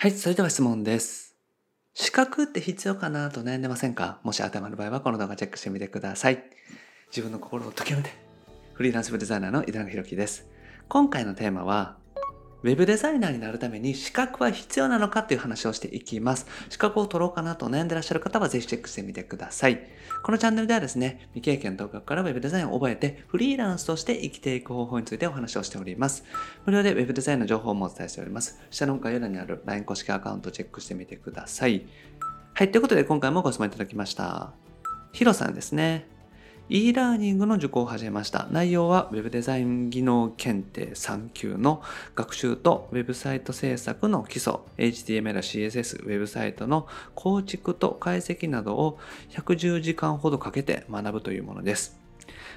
はい、それでは質問です。資格って必要かなと悩んでませんか？もし当てはまる場合はこの動画チェックしてみてください。自分の心を解きめて。フリーランスブデザイナーの井田中弘樹です。今回のテーマは、ウェブデザイナーになるために資格は必要なのかっていう話をしていきます。資格を取ろうかなと悩んでらっしゃる方はぜひチェックしてみてください。このチャンネルではですね、未経験独学からウェブデザインを覚えてフリーランスとして生きていく方法についてお話をしております。無料でウェブデザインの情報もお伝えしております。下の概要欄にある LINE 公式アカウントをチェックしてみてください。はい、ということで今回もご質問いただきました。ヒロさんですね。E ラーニングの受講を始めました。内容は Web デザイン技能検定3級の学習と Web サイト制作の基礎、HTML、CSS、Web サイトの構築と解析などを110時間ほどかけて学ぶというものです。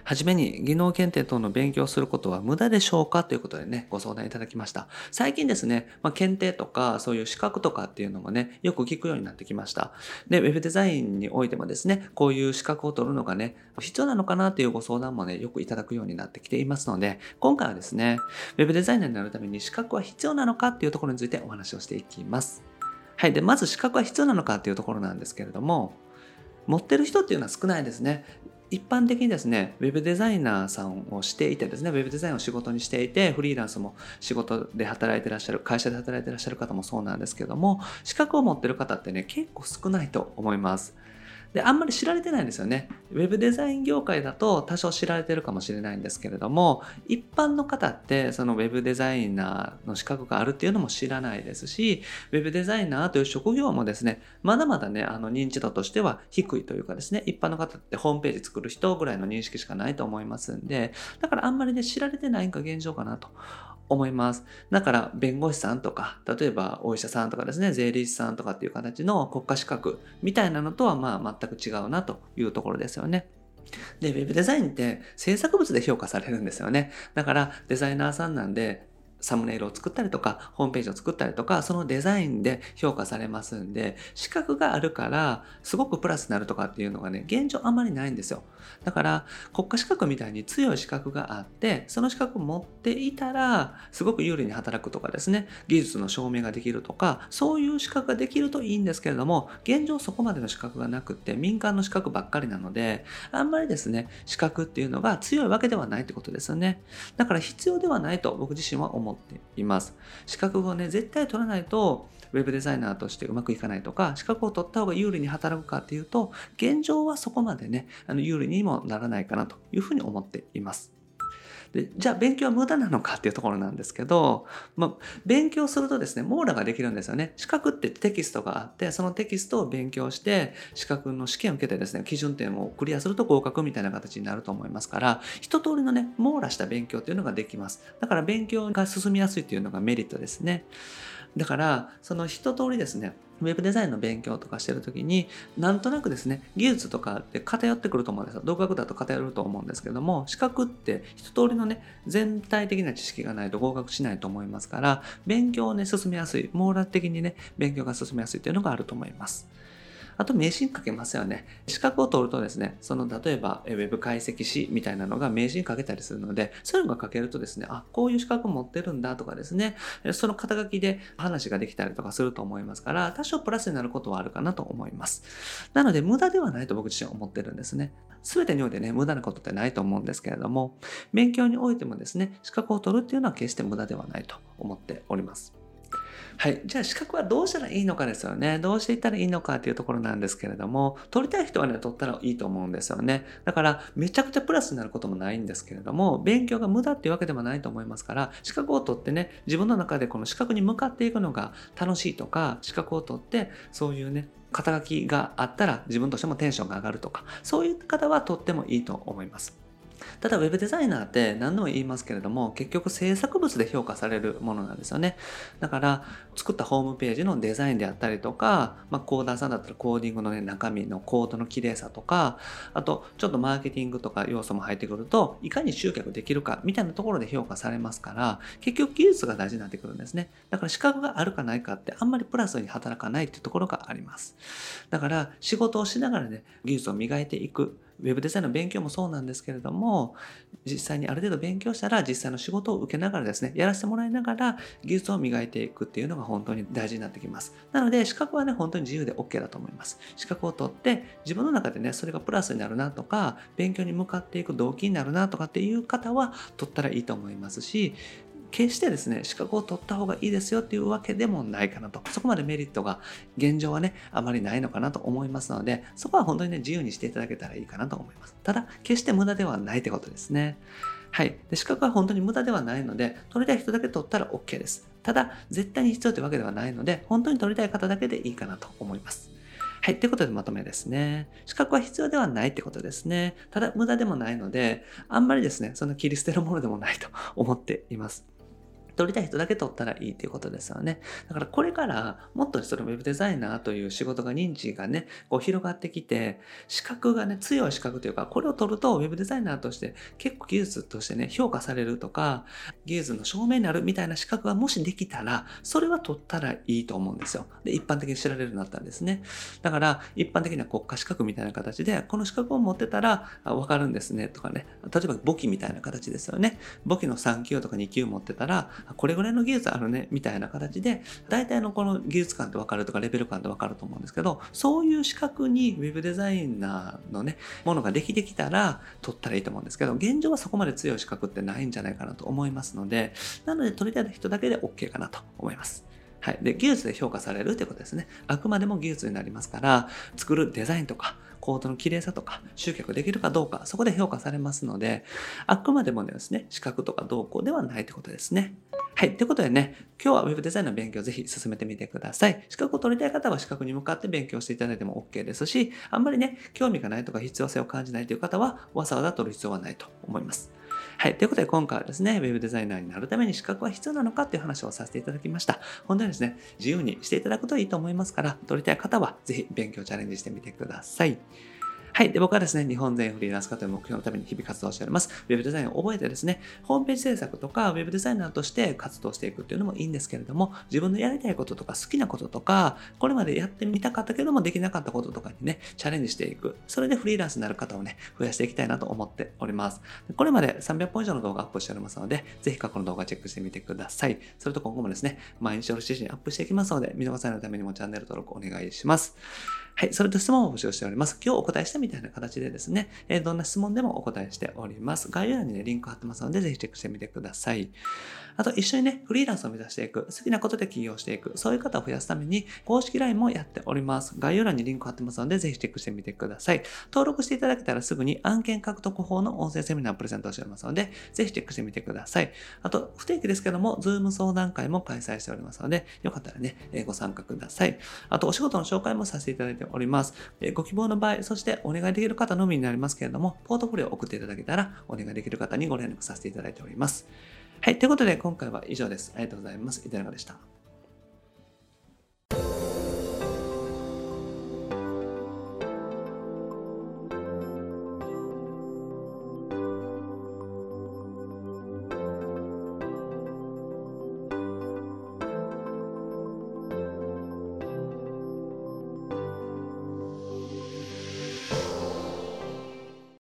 はじめに技能検定等の勉強をすることは無駄でしょうかということでね、ご相談いただきました。最近ですね、まあ、検定とかそういう資格とかっていうのもね、よく聞くようになってきました。で、ウェブデザインにおいてもですね、こういう資格を取るのがね、必要なのかなっていうご相談もね、よくいただくようになってきていますので、今回はですね、ウェブデザイナーになるために資格は必要なのかっていうところについてお話をしていきます。はい。で、まず資格は必要なのかっていうところなんですけれども、持ってる人っていうのは少ないですね。一般的にですね、ウェブデザイナーさんをしていてですね、ウェブデザインを仕事にしていて、フリーランスも仕事で働いてらっしゃる、会社で働いてらっしゃる方もそうなんですけども、資格を持ってる方ってね、結構少ないと思います。で、あんまり知られてないんですよね。ウェブデザイン業界だと多少知られてるかもしれないんですけれども、一般の方ってそのウェブデザイナーの資格があるっていうのも知らないですし、ウェブデザイナーという職業もですね、まだまだね、あの認知度としては低いというかですね、一般の方ってホームページ作る人ぐらいの認識しかないと思いますんで、だからあんまりね、知られてないんが現状かなと思います。だから弁護士さんとか、例えばお医者さんとかですね、税理士さんとかっていう形の国家資格みたいなのとはまあ全く違うなというところですよね。で、ウェブデザインって制作物で評価されるんですよね。だからデザイナーさんなんでサムネイルを作ったりとか、ホームページを作ったりとか、そのデザインで評価されますんで、資格があるから、すごくプラスになるとかっていうのがね、現状あんまりないんですよ。だから、国家資格みたいに強い資格があって、その資格を持っていたら、すごく有利に働くとかですね、技術の証明ができるとか、そういう資格ができるといいんですけれども、現状そこまでの資格がなくって、民間の資格ばっかりなので、あんまりですね、資格っていうのが強いわけではないってことですよね。だから必要ではないと僕自身は思思っています。資格をね、絶対取らないと、ウェブデザイナーとしてうまくいかないとか、資格を取った方が有利に働くかっていうと、現状はそこまでね、あの有利にもならないかなというふうに思っています。でじゃあ勉強は無駄なのかっていうところなんですけど、まあ、勉強するとですね、網羅ができるんですよね。資格ってテキストがあって、そのテキストを勉強して、資格の試験を受けてですね、基準点をクリアすると合格みたいな形になると思いますから、一通りのね、網羅した勉強っていうのができます。だから勉強が進みやすいっていうのがメリットですね。だから、その一通りですね、ウェブデザインの勉強とかしてるときに、なんとなくですね、技術とかって偏ってくると思うんですよ。独学だと偏ると思うんですけども、資格って一通りのね、全体的な知識がないと合格しないと思いますから、勉強をね、進めやすい、網羅的にね、勉強が進めやすいというのがあると思います。あと名刺に書けますよね。資格を取るとですね、その例えばウェブ解析士みたいなのが名刺に書けたりするので、そういうのが書けるとですね、あ、こういう資格持ってるんだとかですね、その肩書きで話ができたりとかすると思いますから、多少プラスになることはあるかなと思います。なので無駄ではないと僕自身は思ってるんですね。全てにおいてね、無駄なことってないと思うんですけれども、勉強においてもですね、資格を取るっていうのは決して無駄ではないと思っております。はい。じゃあ資格はどうしたらいいのかですよね。どうしていったらいいのかっていうところなんですけれども、取りたい人はね、取ったらいいと思うんですよね。だから、めちゃくちゃプラスになることもないんですけれども、勉強が無駄っていうわけでもないと思いますから、資格を取ってね、自分の中でこの資格に向かっていくのが楽しいとか、資格を取って、そういうね、肩書きがあったら自分としてもテンションが上がるとか、そういう方は取ってもいいと思います。ただ、ウェブデザイナーって何度も言いますけれども、結局制作物で評価されるものなんですよね。だから、作ったホームページのデザインであったりとか、まあ、コーダーさんだったらコーディングの、ね、中身のコードの綺麗さとか、あと、ちょっとマーケティングとか要素も入ってくると、いかに集客できるかみたいなところで評価されますから、結局技術が大事になってくるんですね。だから資格があるかないかってあんまりプラスに働かないっていうところがあります。だから、仕事をしながらね、技術を磨いていく。ウェブデザインの勉強もそうなんですけれども、実際にある程度勉強したら実際の仕事を受けながらですね、やらせてもらいながら技術を磨いていくっていうのが本当に大事になってきます。なので資格はね、本当に自由で OK だと思います。資格を取って自分の中でね、それがプラスになるなとか、勉強に向かっていく動機になるなとかっていう方は取ったらいいと思いますし、決してですね、資格を取った方がいいですよっていうわけでもないかなと。そこまでメリットが現状はね、あまりないのかなと思いますので、そこは本当にね、自由にしていただけたらいいかなと思います。ただ、決して無駄ではないってことですね。はい。で資格は本当に無駄ではないので、取りたい人だけ取ったら OK です。ただ、絶対に必要というわけではないので、本当に取りたい方だけでいいかなと思います。はい。ということでまとめですね。資格は必要ではないってことですね。ただ、無駄でもないので、あんまりですね、その切り捨てるものでもないと思っています。取りたい人だけ取ったらいいっていうことですよね。だからこれからもっとそのウェブデザイナーという仕事が認知がね、こう広がってきて、資格がね、強い資格というか、これを取るとウェブデザイナーとして結構技術としてね、評価されるとか、技術の証明になるみたいな資格がもしできたら、それは取ったらいいと思うんですよ。で、一般的に知られるようになったんですね。だから、一般的な国家資格みたいな形で、この資格を持ってたらわかるんですねとかね、例えば簿記みたいな形ですよね。簿記の3級とか2級持ってたら、これぐらいの技術あるね、みたいな形で、大体のこの技術感ってわかるとか、レベル感ってわかると思うんですけど、そういう資格に Web デザイナーのね、ものができてきたら、取ったらいいと思うんですけど、現状はそこまで強い資格ってないんじゃないかなと思いますので、なので取りたい人だけで OK かなと思います。はい。で、技術で評価されるってことですね。あくまでも技術になりますから、作るデザインとか、コードの綺麗さとか、集客できるかどうか、そこで評価されますので、あくまでもですね、資格とか動向ではないってことですね。はい。ということでね、今日は Web デザインの勉強をぜひ進めてみてください。資格を取りたい方は資格に向かって勉強していただいても OK ですし、あんまりね、興味がないとか必要性を感じないという方は、わざわざ取る必要はないと思います。はい。ということで今回はですね、Web デザイナーになるために資格は必要なのかっていう話をさせていただきました。本当にですね、自由にしていただくといいと思いますから、取りたい方はぜひ勉強チャレンジしてみてください。はい。で、僕はですね、日本全フリーランス化という目標のために日々活動しております。ウェブデザインを覚えてですね、ホームページ制作とか、ウェブデザイナーとして活動していくっていうのもいいんですけれども、自分のやりたいこととか好きなこととか、これまでやってみたかったけどもできなかったこととかにね、チャレンジしていく。それでフリーランスになる方をね、増やしていきたいなと思っております。これまで300本以上の動画アップしておりますので、ぜひ過去の動画チェックしてみてください。それと今後もですね、毎日の指示にアップしていきますので、見逃さないためにもチャンネル登録お願いします。はい、それと質問を募集しております。今日お答えしたみたいな形でですね、え、どんな質問でもお答えしております。概要欄にね、リンク貼ってますので、ぜひチェックしてみてください。あと、一緒にね、フリーランスを目指していく、好きなことで起業していく、そういう方を増やすために、公式 LINE もやっております。概要欄にリンク貼ってますので、ぜひチェックしてみてください。登録していただけたらすぐに案件獲得法の音声セミナーをプレゼントしておりますので、ぜひチェックしてみてください。あと、不定期ですけども、ズーム相談会も開催しておりますので、よかったらね、ご参加ください。あと、お仕事の紹介もさせていただいております。ご希望の場合、そしてお願いできる方のみになりますけれども、ポートフォリオを送っていただけたら、お願いできる方にご連絡させていただいております。はい。ということで、今回は以上です。ありがとうございます。いただかでした？